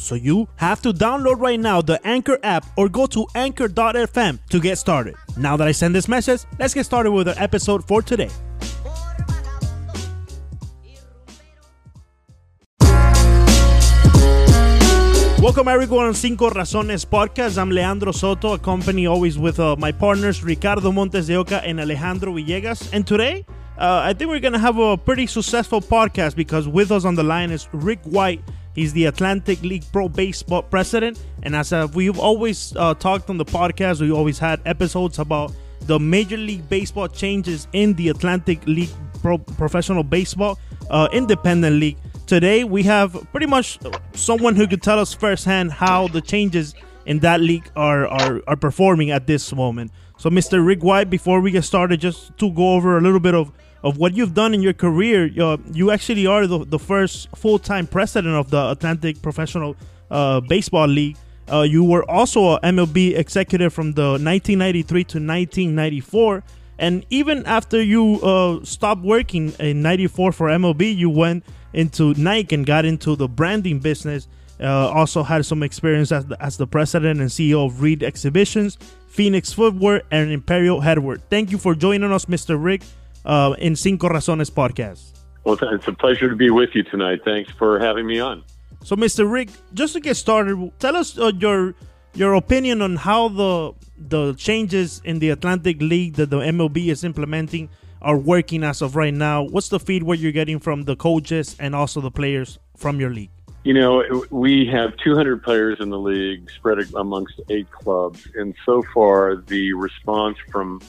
So you have to download right now the Anchor app or go to anchor.fm to get started. Now that I send this message, let's get started with our episode for today. Welcome everyone on Cinco Razones podcast. I'm Leandro Soto, accompanied always with uh, my partners Ricardo Montes de Oca and Alejandro Villegas. And today, uh, I think we're gonna have a pretty successful podcast because with us on the line is Rick White. He's the Atlantic League Pro Baseball president, and as uh, we've always uh, talked on the podcast, we always had episodes about the Major League Baseball changes in the Atlantic League Pro Professional Baseball uh, Independent League. Today, we have pretty much someone who could tell us firsthand how the changes in that league are, are, are performing at this moment. So, Mr. Rick White, before we get started, just to go over a little bit of, of what you've done in your career, uh, you actually are the, the first full time president of the Atlantic Professional uh, Baseball League. Uh, you were also a MLB executive from the 1993 to 1994. And even after you uh, stopped working in 94 for MLB, you went into Nike and got into the branding business. Uh, also had some experience as the, as the president and CEO of Reed Exhibitions, Phoenix Footwear, and Imperial Headwear. Thank you for joining us, Mr. Rick, uh, in Cinco Razones podcast. Well, it's a pleasure to be with you tonight. Thanks for having me on. So, Mr. Rick, just to get started, tell us uh, your your opinion on how the the changes in the Atlantic League that the MLB is implementing are working as of right now. What's the feedback you're getting from the coaches and also the players from your league? You know, we have 200 players in the league spread amongst eight clubs, and so far the response from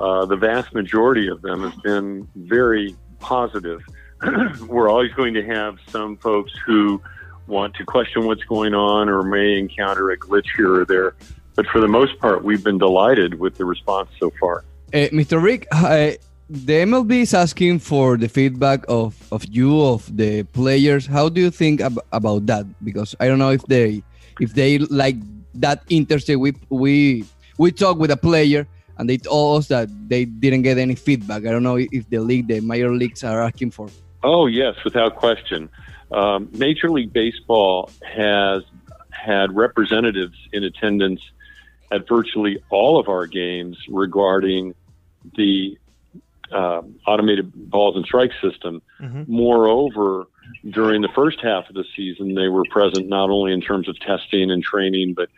uh, the vast majority of them has been very positive. We're always going to have some folks who want to question what's going on or may encounter a glitch here or there. But for the most part, we've been delighted with the response so far. Uh, Mr. Rick, uh, the MLB is asking for the feedback of, of you, of the players. How do you think ab about that? Because I don't know if they if they like that interested. We we we talk with a player and they told us that they didn't get any feedback. I don't know if the league, the major leagues, are asking for. Oh yes, without question. Um, Major League Baseball has had representatives in attendance at virtually all of our games regarding the uh, automated balls and strike system. Mm-hmm. Moreover, during the first half of the season, they were present not only in terms of testing and training, but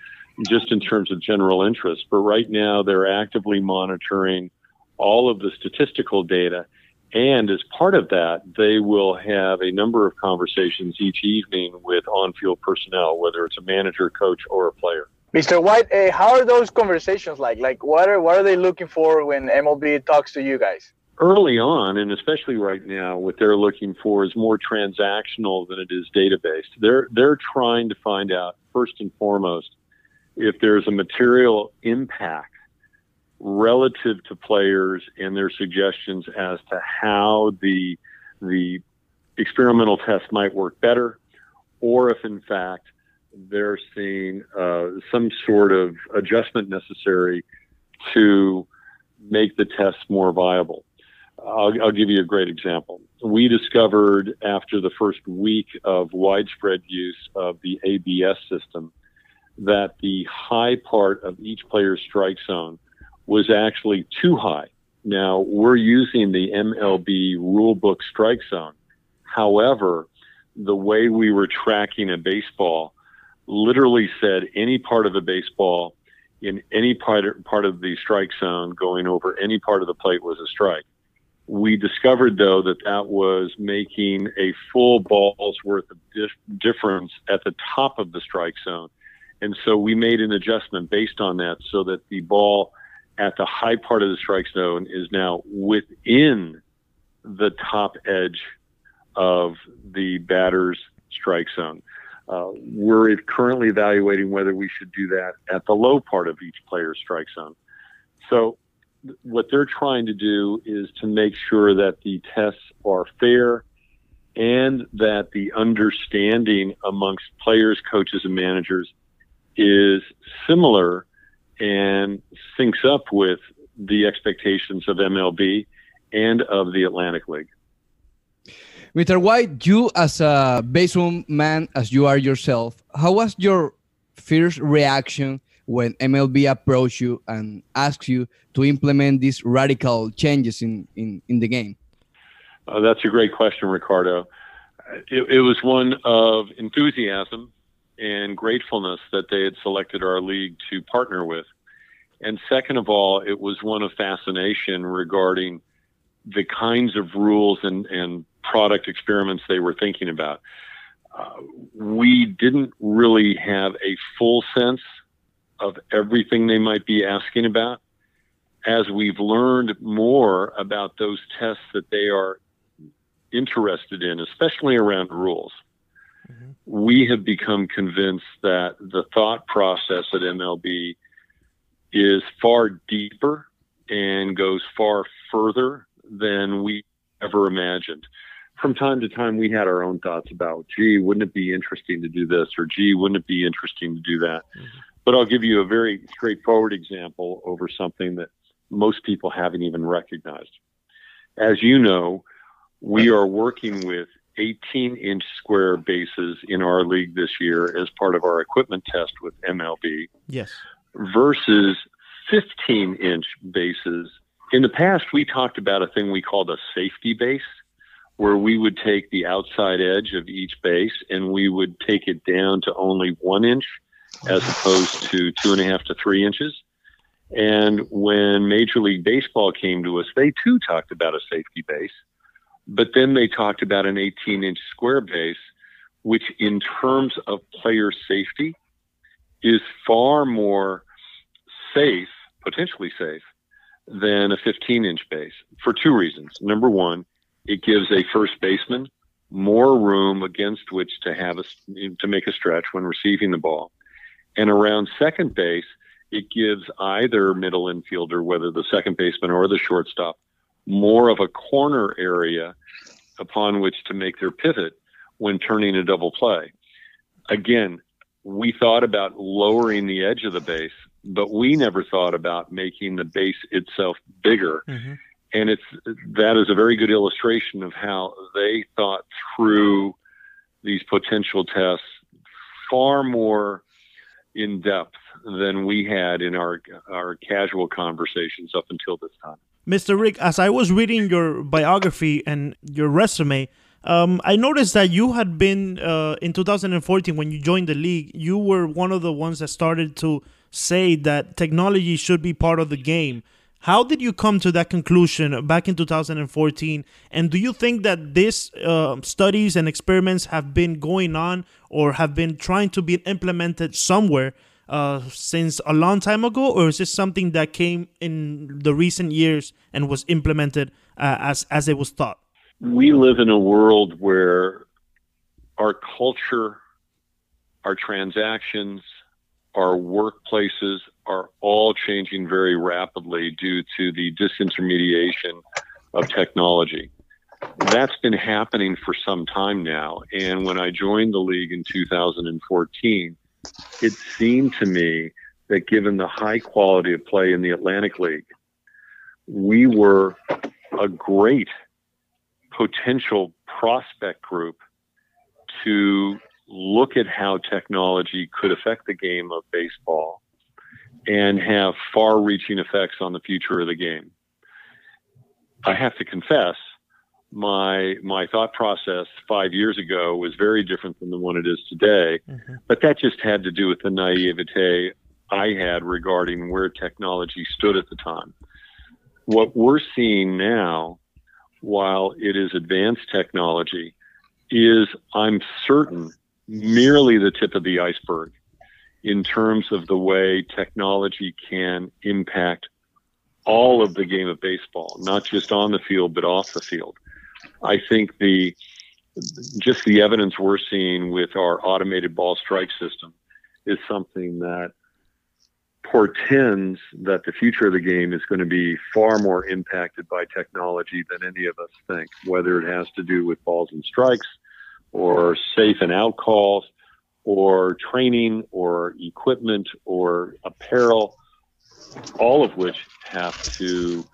just in terms of general interest. But right now, they're actively monitoring all of the statistical data. And as part of that, they will have a number of conversations each evening with on field personnel, whether it's a manager, coach, or a player. Mr. White, uh, how are those conversations like? Like, what are what are they looking for when MLB talks to you guys? Early on, and especially right now, what they're looking for is more transactional than it is database. They're they're trying to find out first and foremost if there's a material impact relative to players and their suggestions as to how the the experimental test might work better, or if in fact they're seeing uh, some sort of adjustment necessary to make the test more viable. I'll, I'll, give you a great example. We discovered after the first week of widespread use of the ABS system that the high part of each player's strike zone was actually too high. Now, we're using the MLB rulebook strike zone. However, the way we were tracking a baseball literally said any part of the baseball in any part, part of the strike zone going over any part of the plate was a strike. We discovered, though, that that was making a full ball's worth of dif- difference at the top of the strike zone. And so we made an adjustment based on that so that the ball at the high part of the strike zone is now within the top edge of the batter's strike zone. Uh, we're currently evaluating whether we should do that at the low part of each player's strike zone. So, th- what they're trying to do is to make sure that the tests are fair and that the understanding amongst players, coaches, and managers is similar and syncs up with the expectations of MLB and of the Atlantic League. Mr. White, you as a baseball man, as you are yourself, how was your first reaction when MLB approached you and asked you to implement these radical changes in, in, in the game? Uh, that's a great question, Ricardo. It, it was one of enthusiasm and gratefulness that they had selected our league to partner with. And second of all, it was one of fascination regarding the kinds of rules and, and product experiments they were thinking about. Uh, we didn't really have a full sense of everything they might be asking about. As we've learned more about those tests that they are interested in, especially around rules, mm-hmm. we have become convinced that the thought process at MLB is far deeper and goes far further than we ever imagined. From time to time, we had our own thoughts about, gee, wouldn't it be interesting to do this? Or, gee, wouldn't it be interesting to do that? Mm-hmm. But I'll give you a very straightforward example over something that most people haven't even recognized. As you know, we are working with 18 inch square bases in our league this year as part of our equipment test with MLB. Yes. Versus 15 inch bases. In the past, we talked about a thing we called a safety base, where we would take the outside edge of each base and we would take it down to only one inch as opposed to two and a half to three inches. And when Major League Baseball came to us, they too talked about a safety base. But then they talked about an 18 inch square base, which in terms of player safety is far more safe, potentially safe, than a 15 inch base for two reasons. Number one, it gives a first baseman more room against which to have a, to make a stretch when receiving the ball. And around second base, it gives either middle infielder, whether the second baseman or the shortstop, more of a corner area upon which to make their pivot when turning a double play. Again, we thought about lowering the edge of the base, but we never thought about making the base itself bigger. Mm-hmm. And it's that is a very good illustration of how they thought through these potential tests far more in depth than we had in our our casual conversations up until this time. Mr. Rick, as I was reading your biography and your resume, um, I noticed that you had been uh, in 2014 when you joined the league. You were one of the ones that started to say that technology should be part of the game. How did you come to that conclusion back in 2014? And do you think that these uh, studies and experiments have been going on or have been trying to be implemented somewhere uh, since a long time ago, or is this something that came in the recent years and was implemented uh, as as it was thought? We live in a world where our culture, our transactions, our workplaces are all changing very rapidly due to the disintermediation of technology. That's been happening for some time now. And when I joined the league in 2014, it seemed to me that given the high quality of play in the Atlantic League, we were a great potential prospect group to look at how technology could affect the game of baseball and have far reaching effects on the future of the game. I have to confess, my my thought process five years ago was very different than the one it is today. Mm-hmm. But that just had to do with the naivete I had regarding where technology stood at the time. What we're seeing now, while it is advanced technology, is I'm certain merely the tip of the iceberg in terms of the way technology can impact all of the game of baseball, not just on the field, but off the field. I think the just the evidence we're seeing with our automated ball strike system is something that portends that the future of the game is going to be far more impacted by technology than any of us think, whether it has to do with balls and strikes or safe and out calls or training or equipment or apparel, all of which have to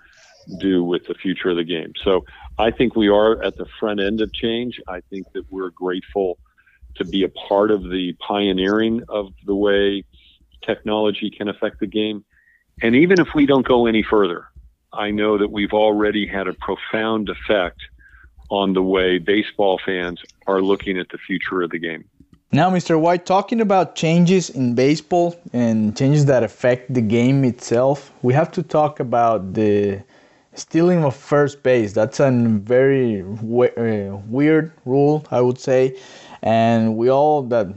do with the future of the game. So I think we are at the front end of change. I think that we're grateful to be a part of the pioneering of the way technology can affect the game. And even if we don't go any further, I know that we've already had a profound effect on the way baseball fans are looking at the future of the game. Now, Mr. White, talking about changes in baseball and changes that affect the game itself, we have to talk about the stealing of first base. That's a very uh, weird rule, I would say. And we all that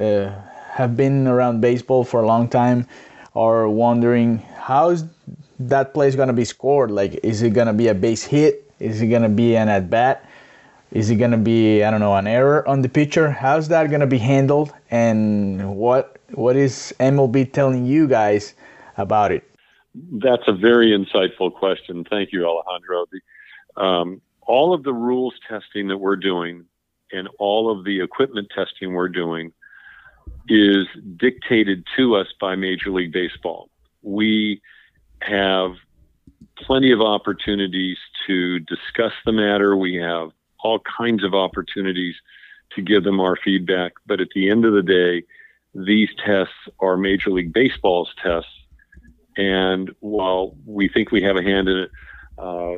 uh, have been around baseball for a long time are wondering how's that play is going to be scored. Like, is it going to be a base hit? Is it going to be an at bat? Is it going to be I don't know an error on the pitcher? How's that going to be handled? And what what is MLB telling you guys about it? That's a very insightful question. Thank you, Alejandro. The, um, all of the rules testing that we're doing and all of the equipment testing we're doing is dictated to us by Major League Baseball. We have plenty of opportunities to discuss the matter. We have all kinds of opportunities to give them our feedback. But at the end of the day, these tests are Major League Baseball's tests. And while we think we have a hand in it, uh,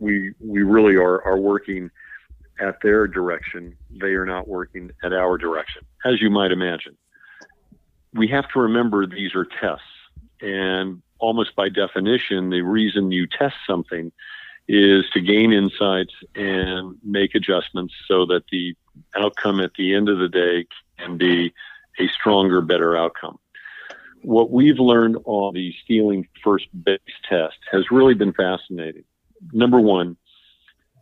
we we really are are working at their direction. They are not working at our direction, as you might imagine. We have to remember these are tests, and almost by definition, the reason you test something is to gain insights and make adjustments so that the outcome at the end of the day can be a stronger, better outcome. What we've learned on the stealing first base test has really been fascinating. Number one,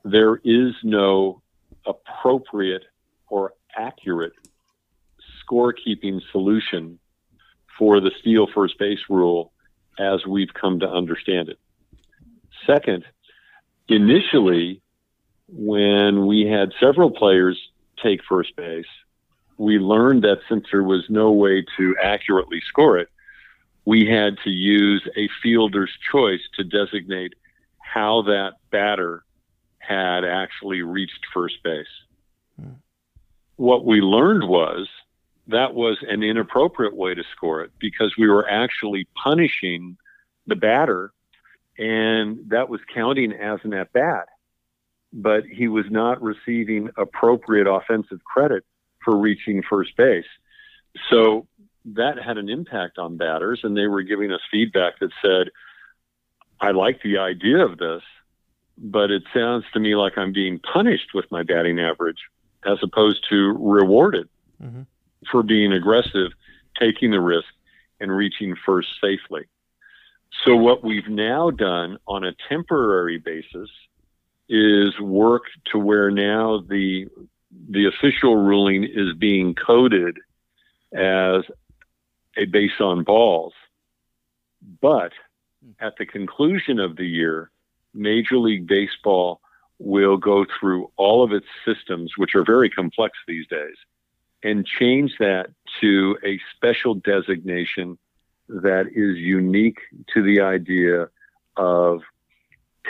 there is no appropriate or accurate scorekeeping solution for the steal first base rule as we've come to understand it. Second, initially, when we had several players take first base, we learned that since there was no way to accurately score it, we had to use a fielder's choice to designate how that batter had actually reached first base. Hmm. What we learned was that was an inappropriate way to score it because we were actually punishing the batter and that was counting as an at bat. But he was not receiving appropriate offensive credit for reaching first base. So that had an impact on batters, and they were giving us feedback that said, I like the idea of this, but it sounds to me like I'm being punished with my batting average as opposed to rewarded mm-hmm. for being aggressive, taking the risk, and reaching first safely. So what we've now done on a temporary basis is work to where now the the official ruling is being coded as a base on balls. But hmm. at the conclusion of the year, Major League Baseball will go through all of its systems, which are very complex these days, and change that to a special designation that is unique to the idea of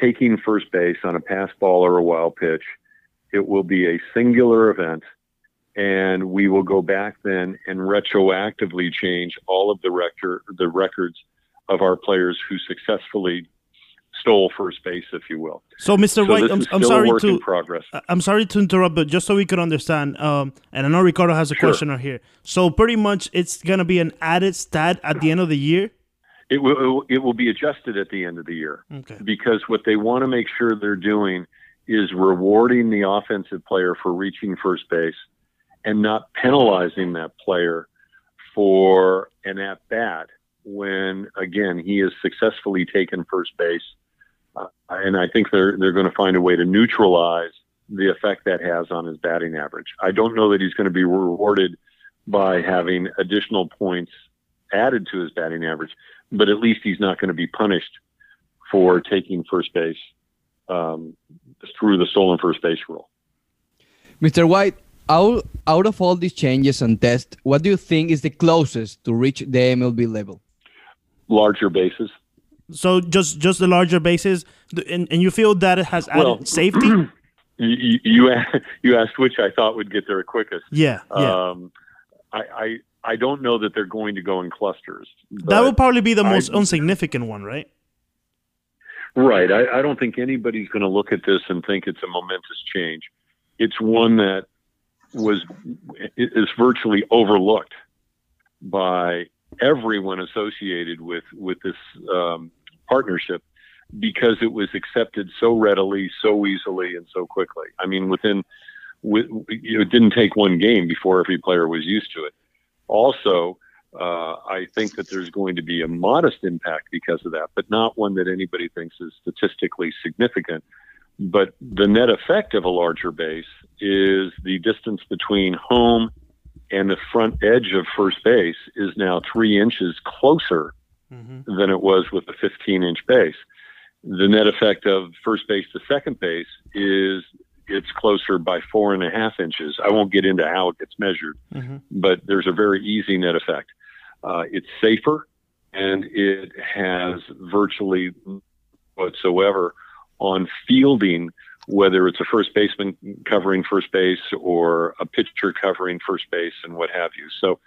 taking first base on a pass ball or a wild pitch. It will be a singular event, and we will go back then and retroactively change all of the record the records of our players who successfully stole first base, if you will. So, Mr. So White, I'm, I'm sorry to progress. I'm sorry to interrupt, but just so we could understand, um, and I know Ricardo has a sure. question here. So, pretty much, it's gonna be an added stat at the end of the year. It will it will be adjusted at the end of the year. Okay. Because what they want to make sure they're doing is rewarding the offensive player for reaching first base, and not penalizing that player for an at bat when again he has successfully taken first base uh, and I think they're they're going to find a way to neutralize the effect that has on his batting average. I don't know that he's going to be rewarded by having additional points added to his batting average, but at least he's not going to be punished for taking first base um, through the stolen first base rule. Mr. White, out, out of all these changes and tests, what do you think is the closest to reach the MLB level? Larger bases. So just just the larger bases, and, and you feel that it has added Well, safety? You, you you asked which I thought would get there quickest. yeah, yeah. Um, I, I I don't know that they're going to go in clusters. that but- would probably be the I- most insignificant one, right? Right. I, I don't think anybody's going to look at this and think it's a momentous change. It's one that was is virtually overlooked by everyone associated with with this um, partnership because it was accepted so readily, so easily, and so quickly. I mean, within with, it didn't take one game before every player was used to it. Also, uh, I think that there's going to be a modest impact because of that, but not one that anybody thinks is statistically significant. But the net effect of a larger base is the distance between home and the front edge of first base is now three inches closer Mm-hmm. than it was with a 15 inch base. The net effect of first base to second base is it's closer by four and a half inches. I won't get into how it gets measured, Mm-hmm. but there's a very easy net effect. Uh, it's safer and it has virtually whatsoever on fielding, whether it's a first baseman covering first base or a pitcher covering first base and what have you. So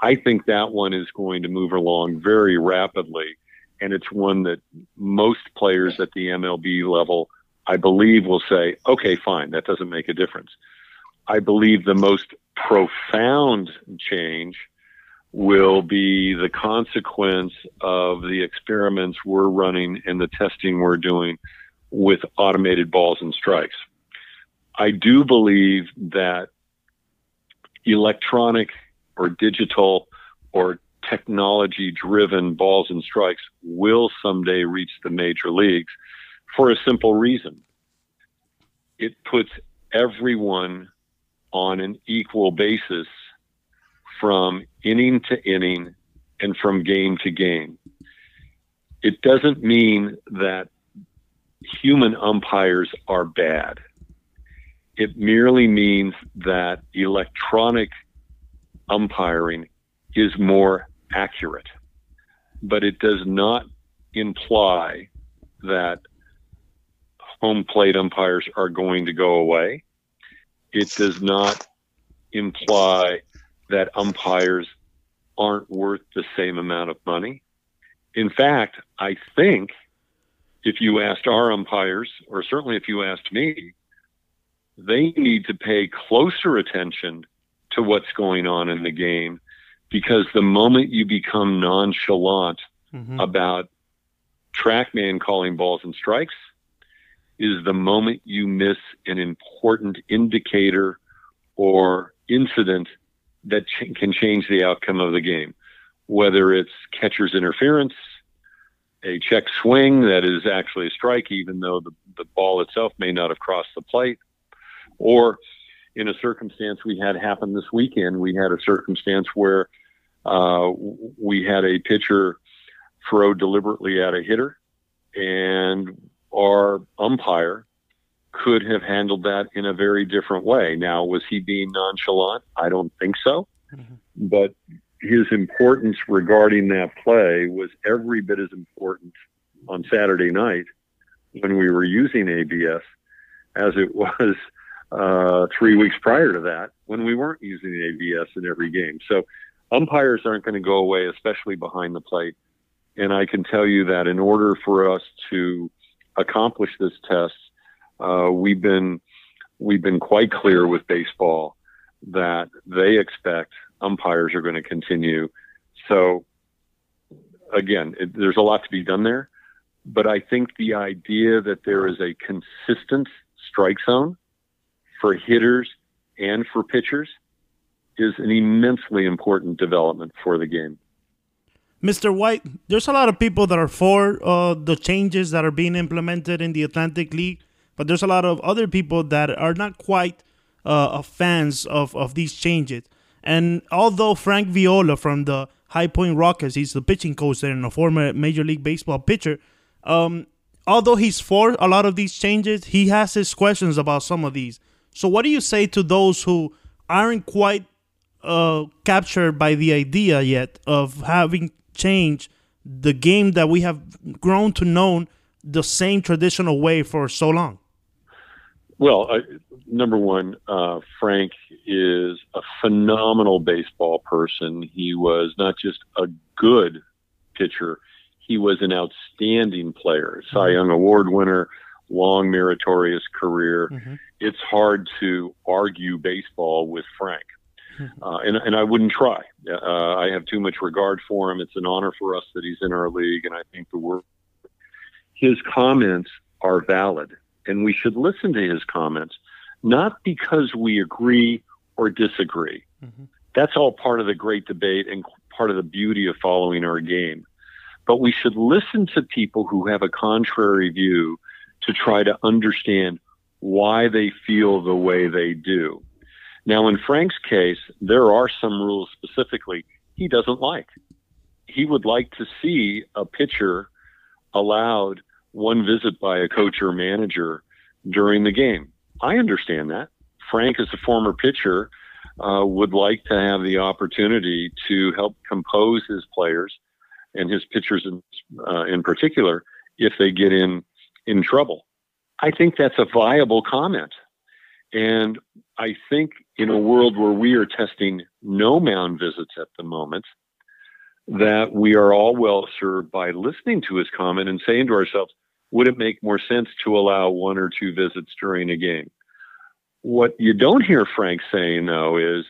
I think that one is going to move along very rapidly. And it's one that most players at the MLB level, I believe, will say, okay, fine, that doesn't make a difference. I believe the most profound change will be the consequence of the experiments we're running and the testing we're doing with automated balls and strikes. I do believe that electronic or digital or technology driven balls and strikes will someday reach the major leagues for a simple reason. It puts everyone on an equal basis from inning to inning and from game to game. It doesn't mean that human umpires are bad. It merely means that electronic umpiring is more accurate. But it does not imply that home plate umpires are going to go away. It does not imply that umpires aren't worth the same amount of money. In fact, I think if you asked our umpires, or certainly if you asked me, they need to pay closer attention to what's going on in the game because the moment you become nonchalant Mm-hmm. about TrackMan calling balls and strikes is the moment you miss an important indicator or incident that ch- can change the outcome of the game, whether it's catcher's interference, a check swing that is actually a strike, even though the, the ball itself may not have crossed the plate, or in a circumstance we had happen this weekend, we had a circumstance where uh, we had a pitcher throw deliberately at a hitter, and our umpire could have handled that in a very different way. Now, was he being nonchalant? I don't think so. Mhm. But his importance regarding that play was every bit as important on Saturday night when we were using ABS as it was uh, three weeks prior to that when we weren't using ABS in every game. So umpires aren't going to go away, especially behind the plate. And I can tell you that in order for us to accomplish this test, uh, we've been we've been quite clear with baseball that they expect umpires are going to continue. So again, it, there's a lot to be done there, but I think the idea that there is a consistent strike zone for hitters and for pitchers is an immensely important development for the game. Mr. White, there's a lot of people that are for uh, the changes that are being implemented in the Atlantic League. but there's a lot of other people that are not quite uh, fans of, of these changes. And although Frank Viola from the High Point Rockers, he's the pitching coach there and a former Major League Baseball pitcher. Um, although he's for a lot of these changes, he has his questions about some of these. So, what do you say to those who aren't quite uh, captured by the idea yet of having changed the game that we have grown to know the same traditional way for so long? Well, uh, number one, uh, Frank is a phenomenal baseball person. He was not just a good pitcher, he was an outstanding player, Cy mm-hmm. Young Award winner, long meritorious career. Mm-hmm. It's hard to argue baseball with Frank. Mm-hmm. Uh, and, and I wouldn't try. Uh, I have too much regard for him. It's an honor for us that he's in our league, and I think the work. His comments are valid, and we should listen to his comments, not because we agree or disagree. Mm-hmm. That's all part of the great debate and part of the beauty of following our game. But we should listen to people who have a contrary view to try to understand why they feel the way they do. Now, in Frank's case, there are some rules specifically he doesn't like. He would like to see a pitcher allowed one visit by a coach or manager during the game. I understand that. Frank, as a former pitcher, uh, would like to have the opportunity to help compose his players and his pitchers in, uh, in particular if they get in in trouble. I think that's a viable comment. And I think in a world where we are testing no mound visits at the moment, that we are all well served by listening to his comment and saying to ourselves, would it make more sense to allow one or two visits during a game? What you don't hear Frank saying, though, is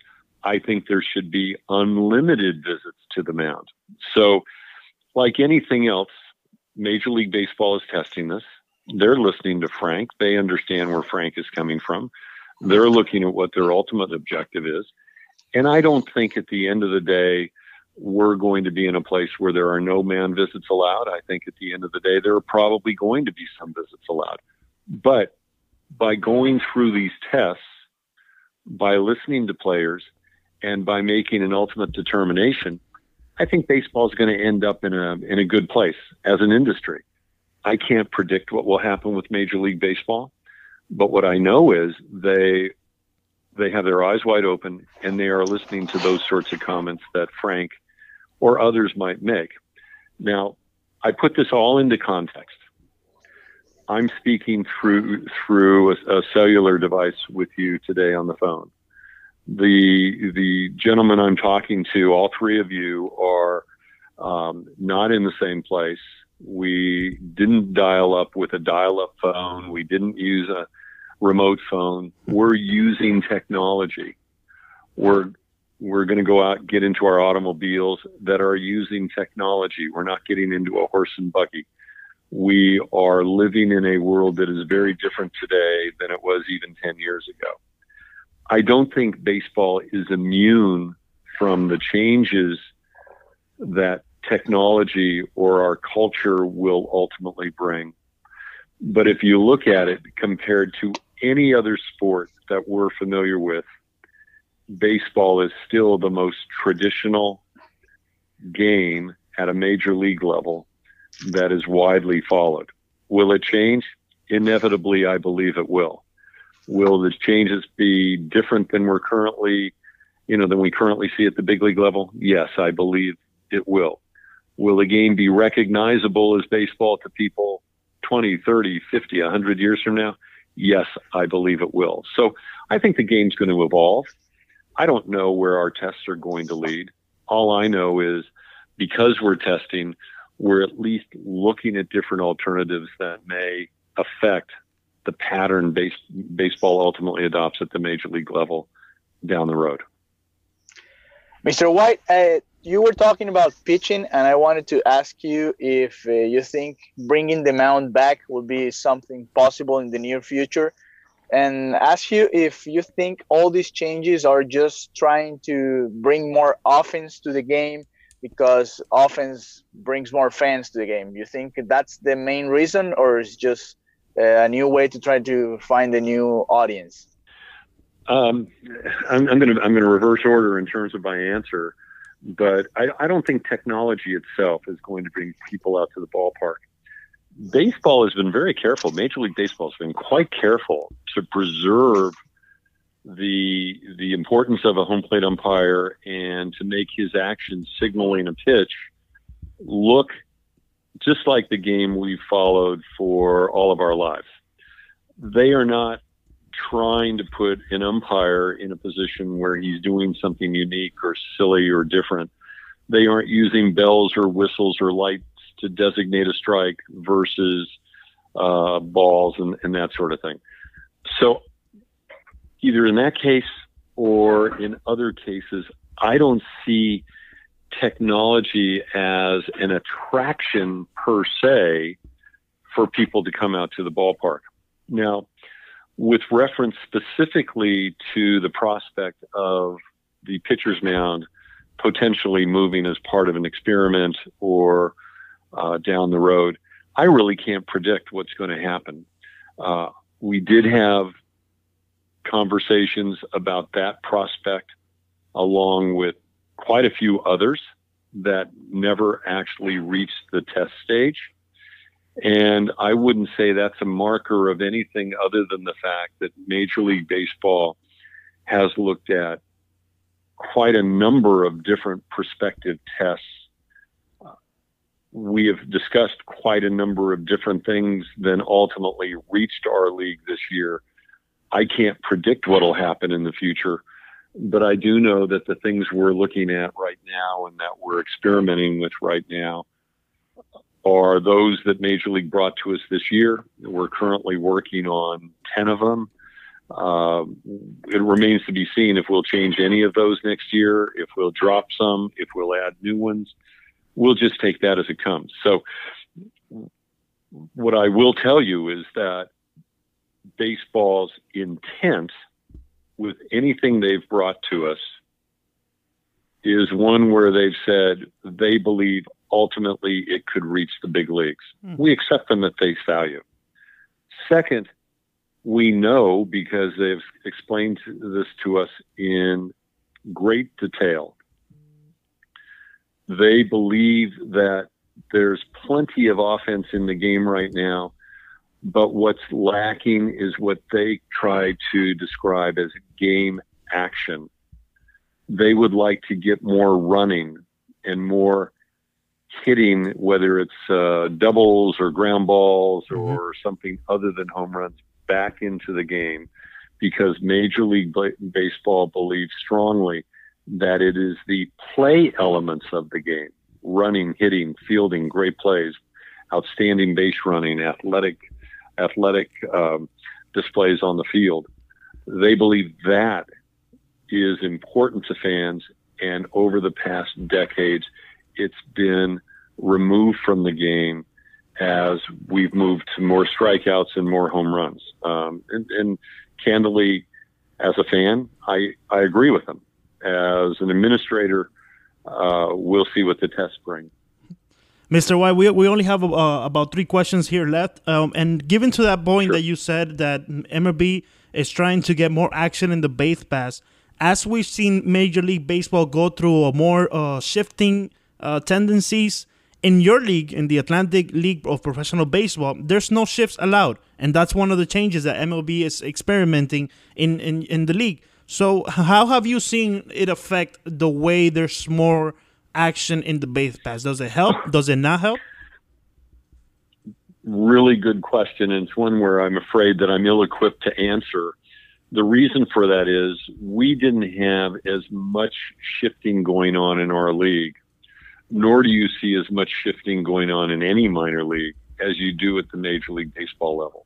I think there should be unlimited visits to the mound. So, like anything else, Major League Baseball is testing this. They're listening to Frank. They understand where Frank is coming from. They're looking at what their ultimate objective is. And I don't think at the end of the day, we're going to be in a place where there are no man visits allowed. I think at the end of the day, there are probably going to be some visits allowed. But by going through these tests, by listening to players, and by making an ultimate determination, I think baseball is going to end up in a in a good place as an industry. I can't predict what will happen with Major League Baseball. But what I know is they they have their eyes wide open and they are listening to those sorts of comments that Frank or others might make. Now, I put this all into context. I'm speaking through through a, a cellular device with you today on the phone. The the gentleman I'm talking to, all three of you are um, not in the same place. We didn't dial up with a dial up phone. We didn't use a remote phone. We're using technology. We're we're going to go out and get into our automobiles that are using technology. We're not getting into a horse and buggy. We are living in a world that is very different today than it was even 10 years ago. I don't think baseball is immune from the changes that technology or our culture will ultimately bring. But if you look at it compared to any other sport that we're familiar with, baseball is still the most traditional game at a major league level that is widely followed. Will it change? Inevitably, I believe it will. Will the changes be different than we're currently, you know, than we currently see at the big league level? Yes, I believe it will. Will the game be recognizable as baseball to people 20, 30, 50, 100 years from now? Yes, I believe it will. So I think the game's going to evolve. I don't know where our tests are going to lead. All I know is because we're testing, we're at least looking at different alternatives that may affect the pattern base, baseball ultimately adopts at the major league level down the road. Mr. White, uh, you were talking about pitching, and I wanted to ask you if uh, you think bringing the mound back will be something possible in the near future, and ask you if you think all these changes are just trying to bring more offense to the game because offense brings more fans to the game. You think that's the main reason, or is just a new way to try to find a new audience? Um, I'm, I'm going to I'm going to reverse order in terms of my answer, but I, I don't think technology itself is going to bring people out to the ballpark. Baseball has been very careful. Major League Baseball has been quite careful to preserve the the importance of a home plate umpire and to make his actions signaling a pitch look just like the game we've followed for all of our lives. They are not trying to put an umpire in a position where he's doing something unique or silly or different. They aren't using bells or whistles or lights to designate a strike versus uh, balls and, and that sort of thing. So, either in that case or in other cases, I don't see technology as an attraction per se for people to come out to the ballpark. Now, with reference specifically to the prospect of the pitcher's mound potentially moving as part of an experiment or uh, down the road, I really can't predict what's going to happen. Uh, we did have conversations about that prospect along with quite a few others that never actually reached the test stage. And I wouldn't say that's a marker of anything other than the fact that Major League Baseball has looked at quite a number of different prospective tests. We have discussed quite a number of different things, then ultimately reached our league this year. I can't predict what will happen in the future, but I do know that the things we're looking at right now and that we're experimenting with right now are those that Major League brought to us this year. We're currently working on 10 of them. Uh, it remains to be seen if we'll change any of those next year, if we'll drop some, if we'll add new ones. We'll just take that as it comes. So, what I will tell you is that baseball's intent with anything they've brought to us is one where they've said they believe ultimately it could reach the big leagues. Mm. We accept them at face value. Second, we know because they've explained this to us in great detail. They believe that there's plenty of offense in the game right now but what's lacking is what they try to describe as game action. They would like to get more running and more hitting, whether it's uh, doubles or ground balls mm-hmm. or something other than home runs, back into the game because Major League Baseball believes strongly that it is the play elements of the game running, hitting, fielding, great plays, outstanding base running, athletic athletic um, displays on the field. They believe that is important to fans, and over the past decades, it's been removed from the game as we've moved to more strikeouts and more home runs. Um, and, and candidly, as a fan, I, I agree with them. As an administrator, uh, we'll see what the tests bring. Mr. White, we, we only have uh, about three questions here left. Um, and given to that point sure. that you said that MLB is trying to get more action in the base pass, as we've seen Major League Baseball go through a more uh, shifting uh, tendencies in your league, in the Atlantic League of Professional Baseball, there's no shifts allowed, and that's one of the changes that MLB is experimenting in in, in the league. So, how have you seen it affect the way there's more action in the base pass? Does it help? Does it not help? Really good question. And it's one where I'm afraid that I'm ill equipped to answer. The reason for that is we didn't have as much shifting going on in our league, nor do you see as much shifting going on in any minor league as you do at the Major League Baseball level.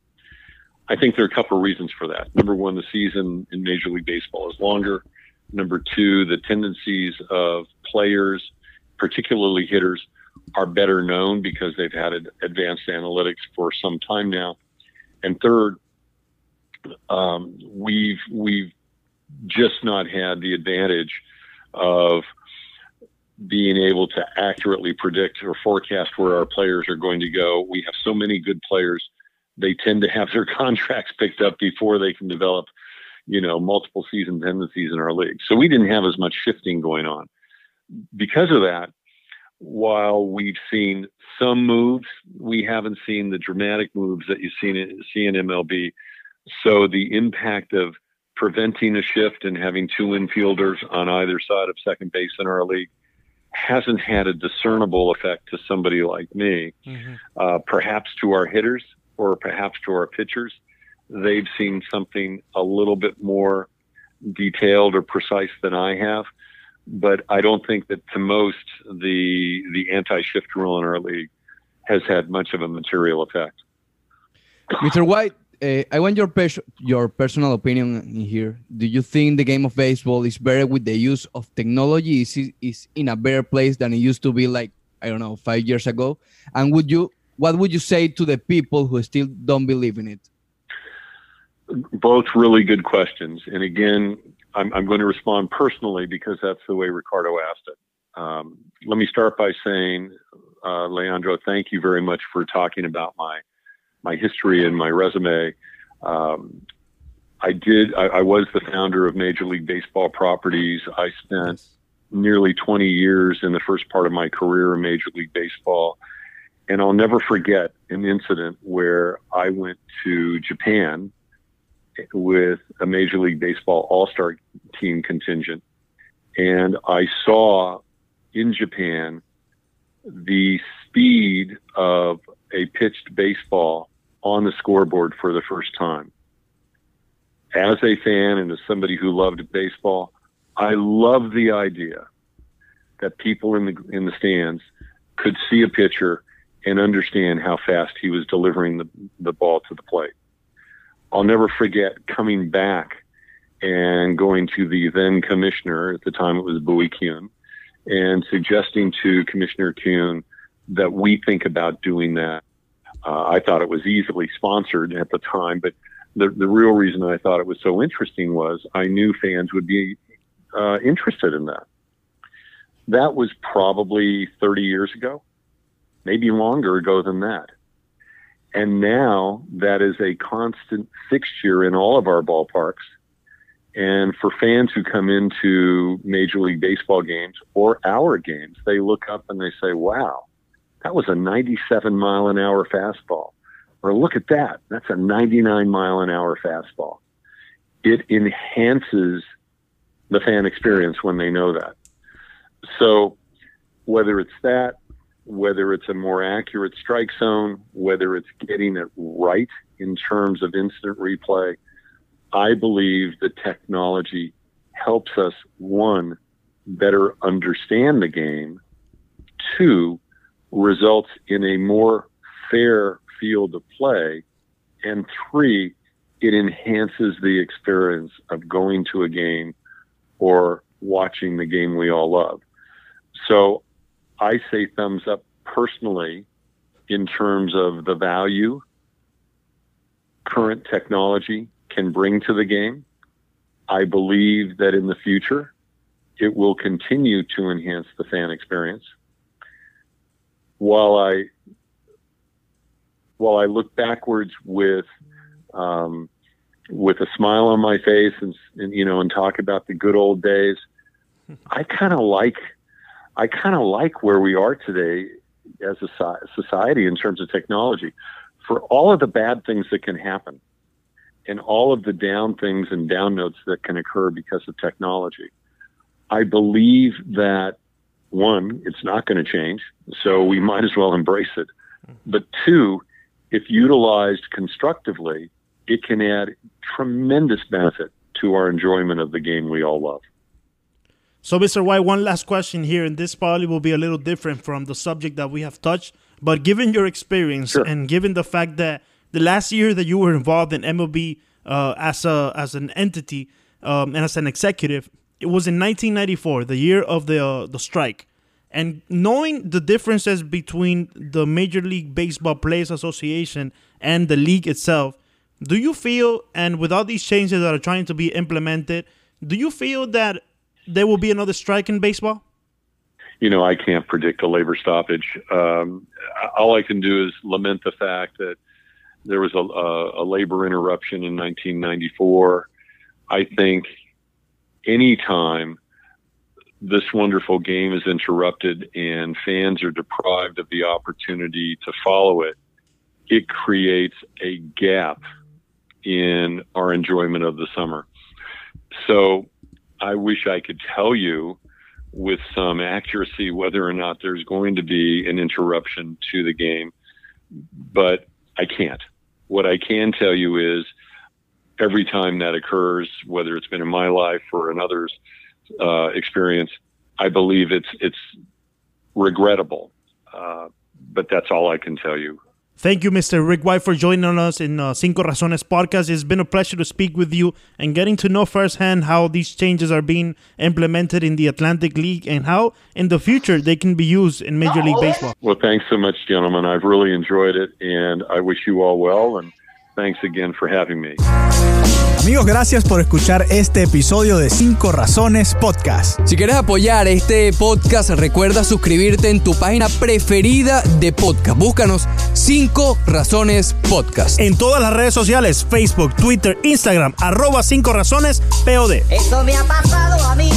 I think there are a couple of reasons for that. Number one, the season in Major League Baseball is longer. Number two, the tendencies of players particularly hitters, are better known because they've had advanced analytics for some time now. And third, um, we've we've just not had the advantage of being able to accurately predict or forecast where our players are going to go. We have so many good players they tend to have their contracts picked up before they can develop, you know, multiple season tendencies in our league. So we didn't have as much shifting going on. Because of that, while we've seen some moves, we haven't seen the dramatic moves that you see in, see in MLB. So the impact of preventing a shift and having two infielders on either side of second base in our league hasn't had a discernible effect to somebody like me. Mm-hmm. Uh, perhaps to our hitters or perhaps to our pitchers, they've seen something a little bit more detailed or precise than I have. But I don't think that to most the the anti-shift rule in our league has had much of a material effect. Mr. White, uh, I want your pers- your personal opinion here. Do you think the game of baseball is better with the use of technology? Is is in a better place than it used to be like I don't know five years ago? And would you what would you say to the people who still don't believe in it? Both really good questions. And again, I'm, I'm going to respond personally because that's the way Ricardo asked it. Um, let me start by saying, uh, Leandro, thank you very much for talking about my my history and my resume. Um, I did. I, I, was the founder of Major League Baseball Properties. I spent nearly 20 years in the first part of my career in Major League Baseball, and I'll never forget an incident where I went to Japan with a Major League Baseball All Star team contingent, and I saw in Japan the speed of a pitched baseball on the scoreboard for the first time. As a fan and as somebody who loved baseball, I love the idea that people in the in the stands could see a pitcher and understand how fast he was delivering the, the ball to the plate. I'll never forget coming back and going to the then commissioner at the time it was Bowie Kuhn and suggesting to Commissioner Kuhn that we think about doing that uh, I thought it was easily sponsored at the time, but the, the real reason I thought it was so interesting was I knew fans would be uh, interested in that. That was probably 30 years ago, maybe longer ago than that. And now that is a constant fixture in all of our ballparks. And for fans who come into Major League Baseball games or our games, they look up and they say, wow, that was a 97 mile an hour fastball. Or look at that. That's a 99 mile an hour fastball. It enhances the fan experience when they know that. So whether it's that, whether it's a more accurate strike zone, whether it's getting it right in terms of instant replay, I believe the technology helps us, one, better understand the game, two, results in a more fair field of play. And three, it enhances the experience of going to a game or watching the game we all love. So I say thumbs up personally in terms of the value current technology can bring to the game. I believe that in the future, it will continue to enhance the fan experience while I while I look backwards with um, with a smile on my face and, and you know and talk about the good old days, I kind of like I kind of like where we are today as a society in terms of technology. For all of the bad things that can happen, and all of the down things and down notes that can occur because of technology, I believe that one, it's not going to change, so we might as well embrace it. But two, if utilized constructively, it can add tremendous benefit to our enjoyment of the game we all love. So, Mr. White, one last question here, and this probably will be a little different from the subject that we have touched. But given your experience sure. and given the fact that the last year that you were involved in MLB uh, as a as an entity um, and as an executive, it was in 1994, the year of the uh, the strike. And knowing the differences between the Major League Baseball Players Association and the league itself, do you feel, and with all these changes that are trying to be implemented, do you feel that there will be another strike in baseball? You know, I can't predict a labor stoppage. Um, all I can do is lament the fact that there was a, a, a labor interruption in 1994. I think anytime this wonderful game is interrupted and fans are deprived of the opportunity to follow it, it creates a gap in our enjoyment of the summer. So I wish I could tell you with some accuracy whether or not there's going to be an interruption to the game, but I can't. What I can tell you is every time that occurs, whether it's been in my life or another's uh, experience, I believe it's it's regrettable. Uh, but that's all I can tell you. Thank you, Mr. Rick White, for joining us in uh, Cinco Razones podcast. It's been a pleasure to speak with you and getting to know firsthand how these changes are being implemented in the Atlantic League and how in the future they can be used in Major League Baseball. Well, thanks so much, gentlemen. I've really enjoyed it, and I wish you all well. And thanks again for having me. Amigos, gracias por escuchar este episodio de 5 Razones Podcast. Si quieres apoyar este podcast, recuerda suscribirte en tu página preferida de podcast. Búscanos 5 Razones Podcast. En todas las redes sociales, Facebook, Twitter, Instagram, arroba 5 Razones POD. Esto me ha pasado a mí.